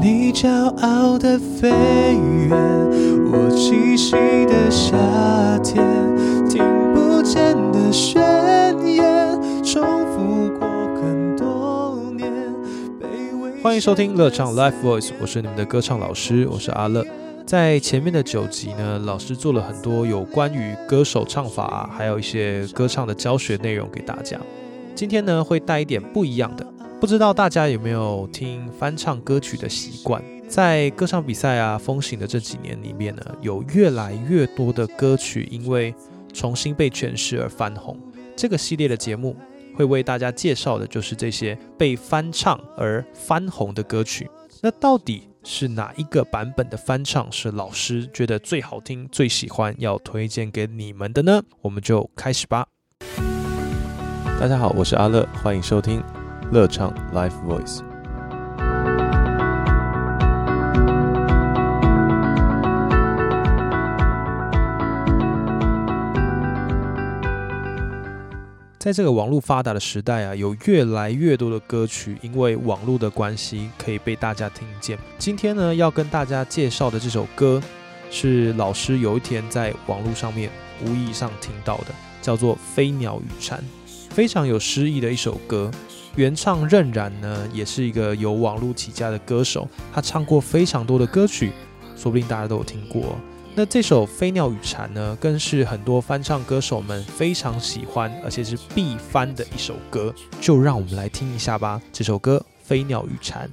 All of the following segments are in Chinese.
你骄傲的飞远，我栖息的夏天，听不见的宣言，重复过很多年。欢迎收听乐唱 Live Voice，我是你们的歌唱老师，我是阿乐。在前面的九集呢，老师做了很多有关于歌手唱法，还有一些歌唱的教学内容给大家。今天呢，会带一点不一样的。不知道大家有没有听翻唱歌曲的习惯？在歌唱比赛啊风行的这几年里面呢，有越来越多的歌曲因为重新被诠释而翻红。这个系列的节目会为大家介绍的就是这些被翻唱而翻红的歌曲。那到底是哪一个版本的翻唱是老师觉得最好听、最喜欢，要推荐给你们的呢？我们就开始吧。大家好，我是阿乐，欢迎收听。乐唱 Live Voice，在这个网络发达的时代啊，有越来越多的歌曲因为网络的关系可以被大家听见。今天呢，要跟大家介绍的这首歌，是老师有一天在网络上面无意上听到的，叫做《飞鸟与蝉》，非常有诗意的一首歌。原唱任然呢，也是一个由网络起家的歌手，他唱过非常多的歌曲，说不定大家都有听过。那这首《飞鸟与蝉》呢，更是很多翻唱歌手们非常喜欢，而且是必翻的一首歌。就让我们来听一下吧，这首歌《飞鸟与蝉》。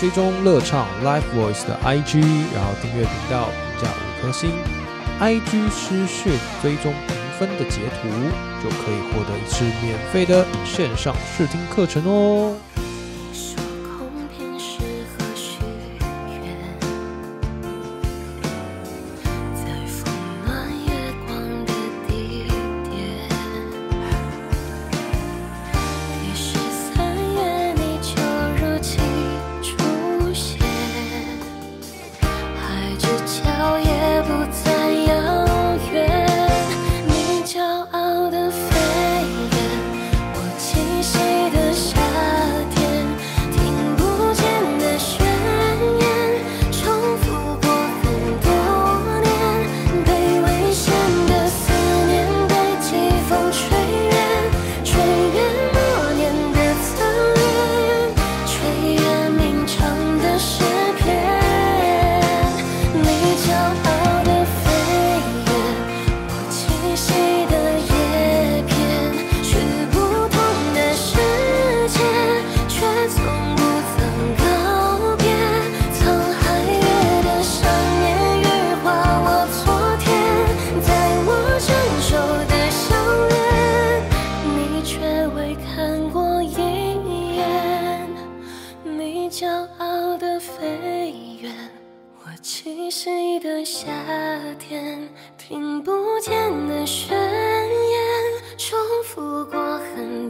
追踪乐唱 Live Voice 的 IG，然后订阅频道，评价五颗星。IG 私讯追踪评分的截图，就可以获得一次免费的线上试听课程哦。我栖息的夏天，听不见的宣言，重复过很多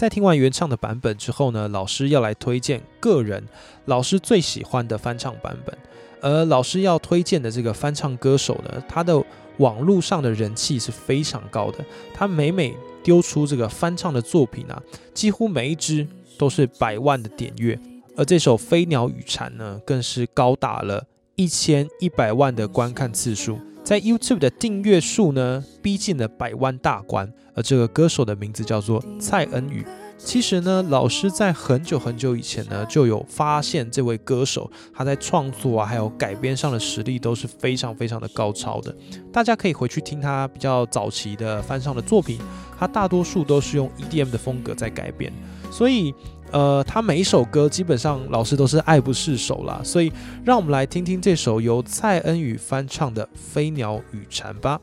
在听完原唱的版本之后呢，老师要来推荐个人老师最喜欢的翻唱版本。而老师要推荐的这个翻唱歌手呢，他的网络上的人气是非常高的。他每每丢出这个翻唱的作品啊，几乎每一支都是百万的点阅。而这首《飞鸟与蝉》呢，更是高达了一千一百万的观看次数，在 YouTube 的订阅数呢，逼近了百万大关。而这个歌手的名字叫做蔡恩宇。其实呢，老师在很久很久以前呢，就有发现这位歌手他在创作啊，还有改编上的实力都是非常非常的高超的。大家可以回去听他比较早期的翻唱的作品，他大多数都是用 EDM 的风格在改编，所以呃，他每一首歌基本上老师都是爱不释手啦。所以让我们来听听这首由蔡恩宇翻唱的《飞鸟与蝉》吧。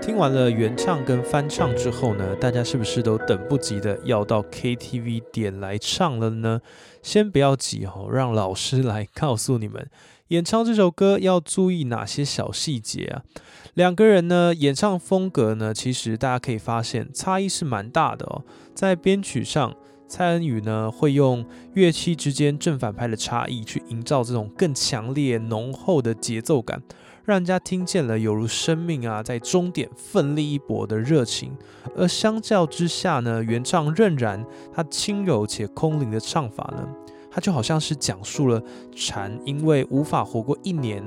听完了原唱跟翻唱之后呢，大家是不是都等不及的要到 KTV 点来唱了呢？先不要急哦，让老师来告诉你们，演唱这首歌要注意哪些小细节啊？两个人呢，演唱风格呢，其实大家可以发现差异是蛮大的哦。在编曲上，蔡恩宇呢会用乐器之间正反拍的差异去营造这种更强烈浓厚的节奏感。让人家听见了犹如生命啊，在终点奋力一搏的热情。而相较之下呢，原唱任然他轻柔且空灵的唱法呢，他就好像是讲述了蝉因为无法活过一年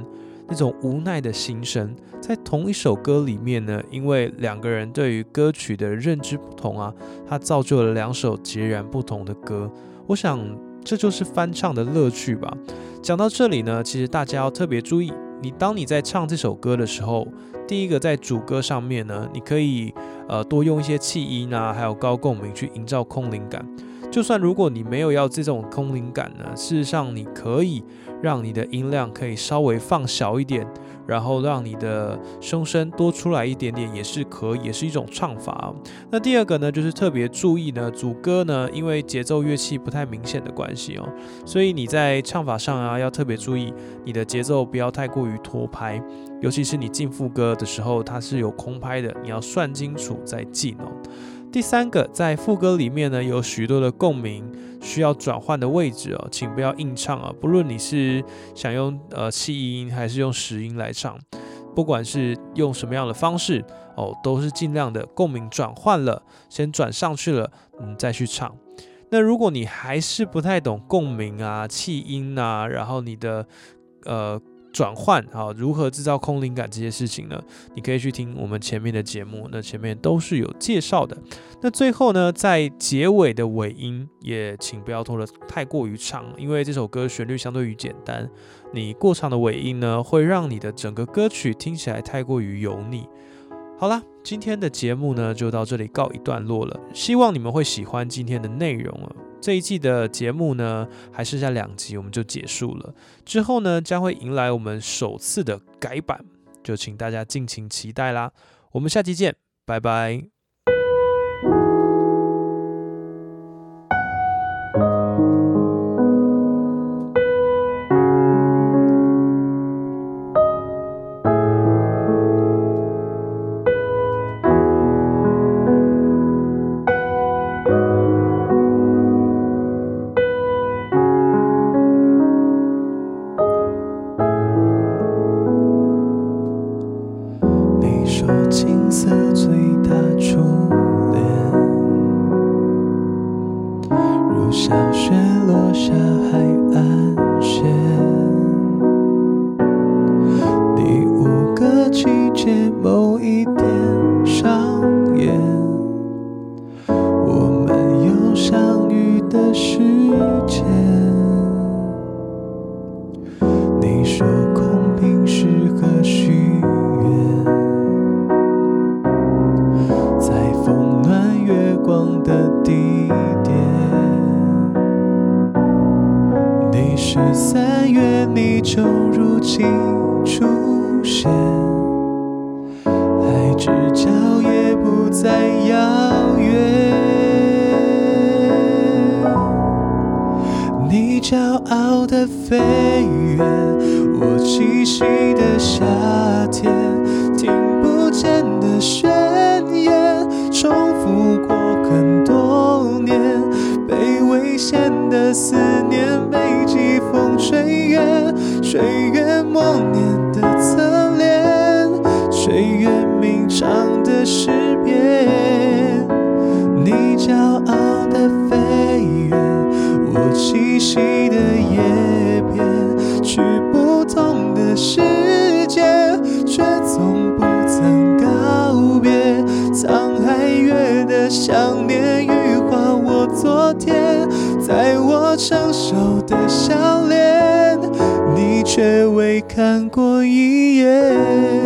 那种无奈的心声。在同一首歌里面呢，因为两个人对于歌曲的认知不同啊，他造就了两首截然不同的歌。我想这就是翻唱的乐趣吧。讲到这里呢，其实大家要特别注意。你当你在唱这首歌的时候，第一个在主歌上面呢，你可以呃多用一些气音啊，还有高共鸣去营造空灵感。就算如果你没有要这种空灵感呢，事实上你可以让你的音量可以稍微放小一点。然后让你的胸声多出来一点点也是可以，也是一种唱法。那第二个呢，就是特别注意呢，主歌呢，因为节奏乐器不太明显的关系哦，所以你在唱法上啊，要特别注意你的节奏不要太过于拖拍，尤其是你进副歌的时候，它是有空拍的，你要算清楚再进哦。第三个，在副歌里面呢，有许多的共鸣需要转换的位置哦，请不要硬唱啊！不论你是想用呃气音还是用实音来唱，不管是用什么样的方式哦，都是尽量的共鸣转换了，先转上去了，嗯，再去唱。那如果你还是不太懂共鸣啊、气音啊，然后你的呃。转换啊，如何制造空灵感这些事情呢？你可以去听我们前面的节目，那前面都是有介绍的。那最后呢，在结尾的尾音也请不要拖得太过于长，因为这首歌旋律相对于简单，你过长的尾音呢，会让你的整个歌曲听起来太过于油腻。好啦，今天的节目呢就到这里告一段落了，希望你们会喜欢今天的内容了。这一季的节目呢还剩下两集，我们就结束了。之后呢将会迎来我们首次的改版，就请大家敬请期待啦。我们下期见，拜拜。如小雪落下海岸线。第五个季节，某一天。海之角也不再遥远。你骄傲的飞远，我栖息的夏天。听不见的宣言，重复过很多年。被危险的思念，被季风吹远，吹远，默念。岁月吟唱的诗篇，你骄傲的飞远，我栖息的叶片，去不同的世界，却从不曾告别。沧海月的想念，羽化我昨天，在我成熟的笑脸，你却未看过一眼。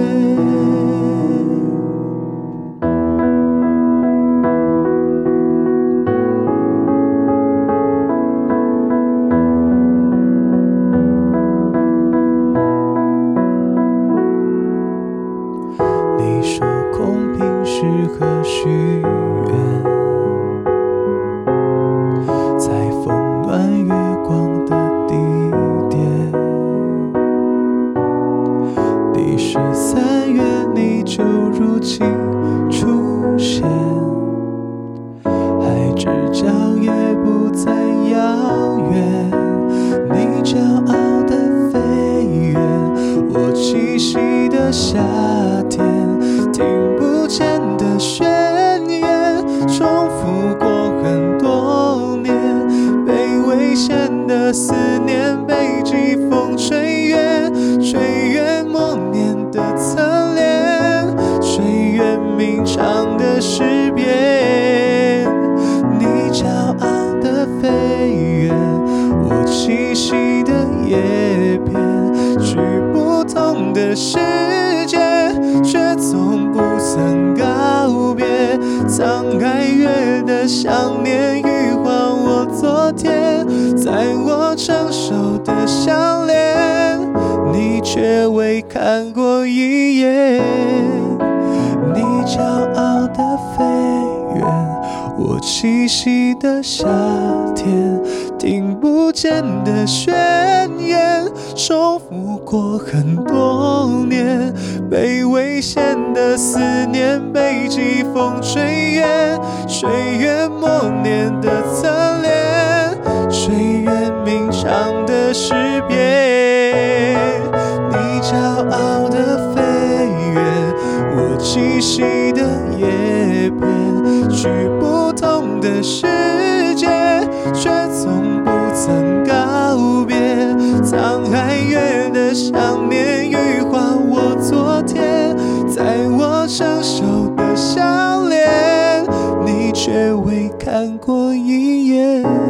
适合许世界，却从不曾告别。沧海月的想念，欲还我昨天，在我成熟的项链，你却未看过一眼。你骄傲的飞远，我栖息的夏天，听不见的宣言，重复过很多年，被危险的思念被季风吹远，吹远默念的侧脸，吹远鸣唱的诗篇。你骄傲的飞远，我栖息的叶片，去不同的世界，却想念，羽化我昨天，在我成熟的笑脸，你却未看过一眼。